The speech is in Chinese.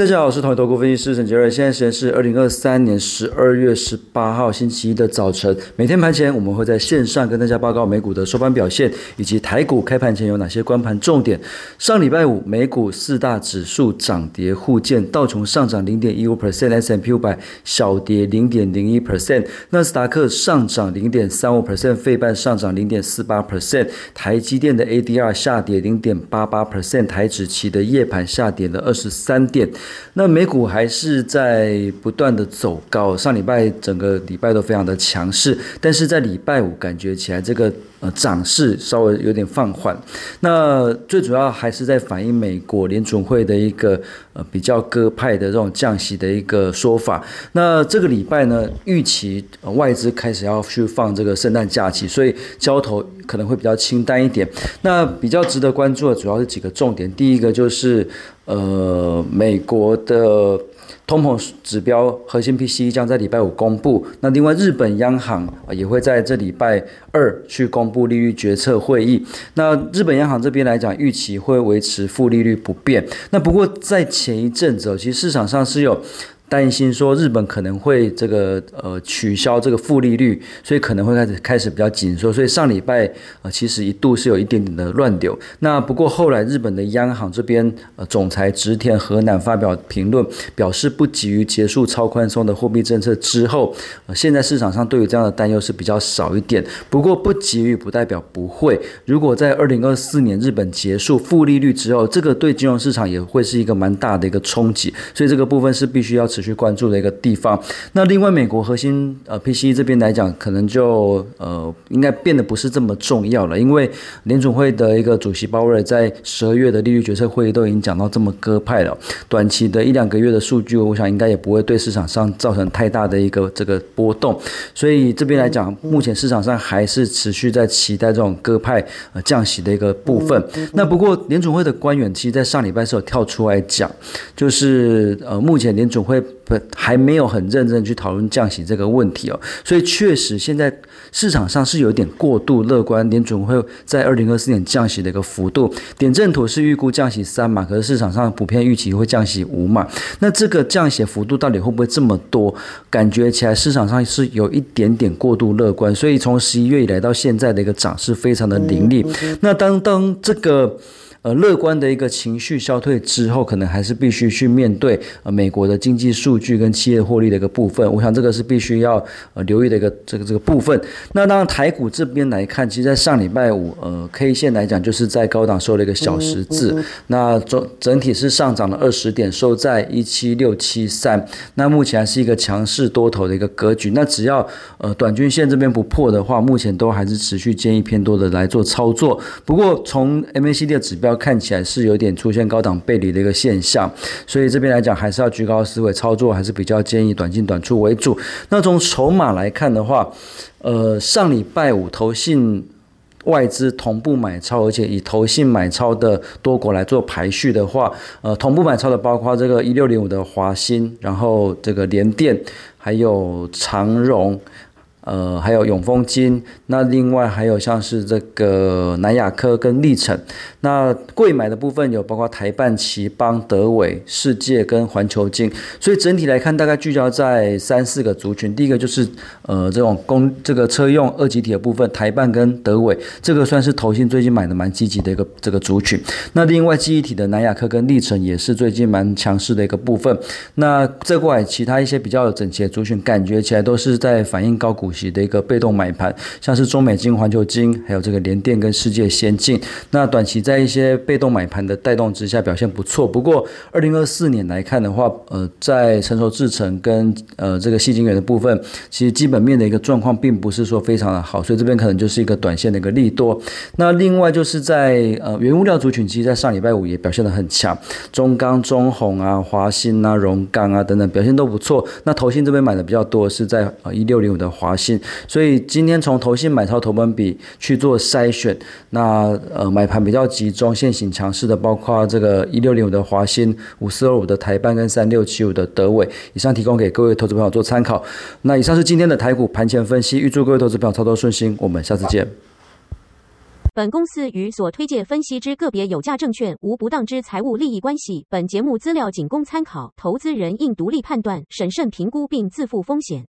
大家好，我是统一投顾分析师陈杰瑞。现在时间是二零二三年十二月十八号星期一的早晨。每天盘前，我们会在线上跟大家报告美股的收盘表现，以及台股开盘前有哪些关盘重点。上礼拜五，美股四大指数涨跌互见，道琼上涨零点一五 percent，S M P 五百小跌零点零一 percent，纳斯达克上涨零点三五 percent，费半上涨零点四八 percent，台积电的 A D R 下跌零点八八 percent，台指期的夜盘下跌了二十三点。那美股还是在不断的走高，上礼拜整个礼拜都非常的强势，但是在礼拜五感觉起来这个呃涨势稍微有点放缓。那最主要还是在反映美国联准会的一个呃比较鸽派的这种降息的一个说法。那这个礼拜呢，预期外资开始要去放这个圣诞假期，所以交投可能会比较清淡一点。那比较值得关注的主要是几个重点，第一个就是。呃，美国的通膨指标核心 P C 将在礼拜五公布。那另外，日本央行也会在这礼拜二去公布利率决策会议。那日本央行这边来讲，预期会维持负利率不变。那不过在前一阵子，其实市场上是有。担心说日本可能会这个呃取消这个负利率，所以可能会开始开始比较紧缩，所以上礼拜呃其实一度是有一点点的乱流。那不过后来日本的央行这边呃总裁植田和男发表评论，表示不急于结束超宽松的货币政策之后，呃现在市场上对于这样的担忧是比较少一点。不过不急于不代表不会，如果在二零二四年日本结束负利率之后，这个对金融市场也会是一个蛮大的一个冲击，所以这个部分是必须要。持续关注的一个地方。那另外，美国核心呃 PCE 这边来讲，可能就呃应该变得不是这么重要了，因为联总会的一个主席鲍威尔在十二月的利率决策会议都已经讲到这么鸽派了。短期的一两个月的数据，我想应该也不会对市场上造成太大的一个这个波动。所以这边来讲，目前市场上还是持续在期待这种鸽派呃降息的一个部分。那不过联总会的官员其实，在上礼拜是有跳出来讲，就是呃目前联总会。不，还没有很认真去讨论降息这个问题哦，所以确实现在市场上是有点过度乐观，联准会在二零二四年降息的一个幅度，点阵图是预估降息三码，可是市场上普遍预期会降息五码，那这个降息幅度到底会不会这么多？感觉起来市场上是有一点点过度乐观，所以从十一月以来到现在的一个涨势非常的凌厉，那当当这个。呃，乐观的一个情绪消退之后，可能还是必须去面对呃美国的经济数据跟企业获利的一个部分。我想这个是必须要呃留意的一个这个这个部分。那当然台股这边来看，其实，在上礼拜五，呃，K 线来讲，就是在高档收了一个小十字。那总整体是上涨了二十点，收在一七六七三。那目前还是一个强势多头的一个格局。那只要呃短均线这边不破的话，目前都还是持续建议偏多的来做操作。不过从 MACD 的指标。看起来是有点出现高档背离的一个现象，所以这边来讲还是要居高思维操作，还是比较建议短进短出为主。那从筹码来看的话，呃，上礼拜五投信外资同步买超，而且以投信买超的多国来做排序的话，呃，同步买超的包括这个一六零五的华兴，然后这个联电，还有长荣。呃，还有永丰金，那另外还有像是这个南亚科跟历程，那贵买的部分有包括台办、奇邦、德伟、世界跟环球金，所以整体来看，大概聚焦在三四个族群。第一个就是呃这种公这个车用二级体的部分，台办跟德伟，这个算是投信最近买的蛮积极的一个这个族群。那另外记忆体的南亚科跟历程也是最近蛮强势的一个部分。那这块其他一些比较整齐的族群，感觉起来都是在反映高股。的一个被动买盘，像是中美金、环球金，还有这个联电跟世界先进，那短期在一些被动买盘的带动之下表现不错。不过，二零二四年来看的话，呃，在成熟制程跟呃这个细晶圆的部分，其实基本面的一个状况并不是说非常的好，所以这边可能就是一个短线的一个利多。那另外就是在呃原物料族群，其实在上礼拜五也表现的很强，中钢、中红啊、华兴啊、荣钢啊等等表现都不错。那投信这边买的比较多是在呃一六零五的华所以今天从投信买超投本比去做筛选，那呃买盘比较集中、现行强势的，包括这个一六零五的华新、五四二五的台办跟三六七五的德伟，以上提供给各位投资朋友做参考。那以上是今天的台股盘前分析，预祝各位投资朋友操作顺心，我们下次见。本公司与所推介分析之个别有价证券无不当之财务利益关系。本节目资料仅供参考，投资人应独立判断、审慎评估并自负风险。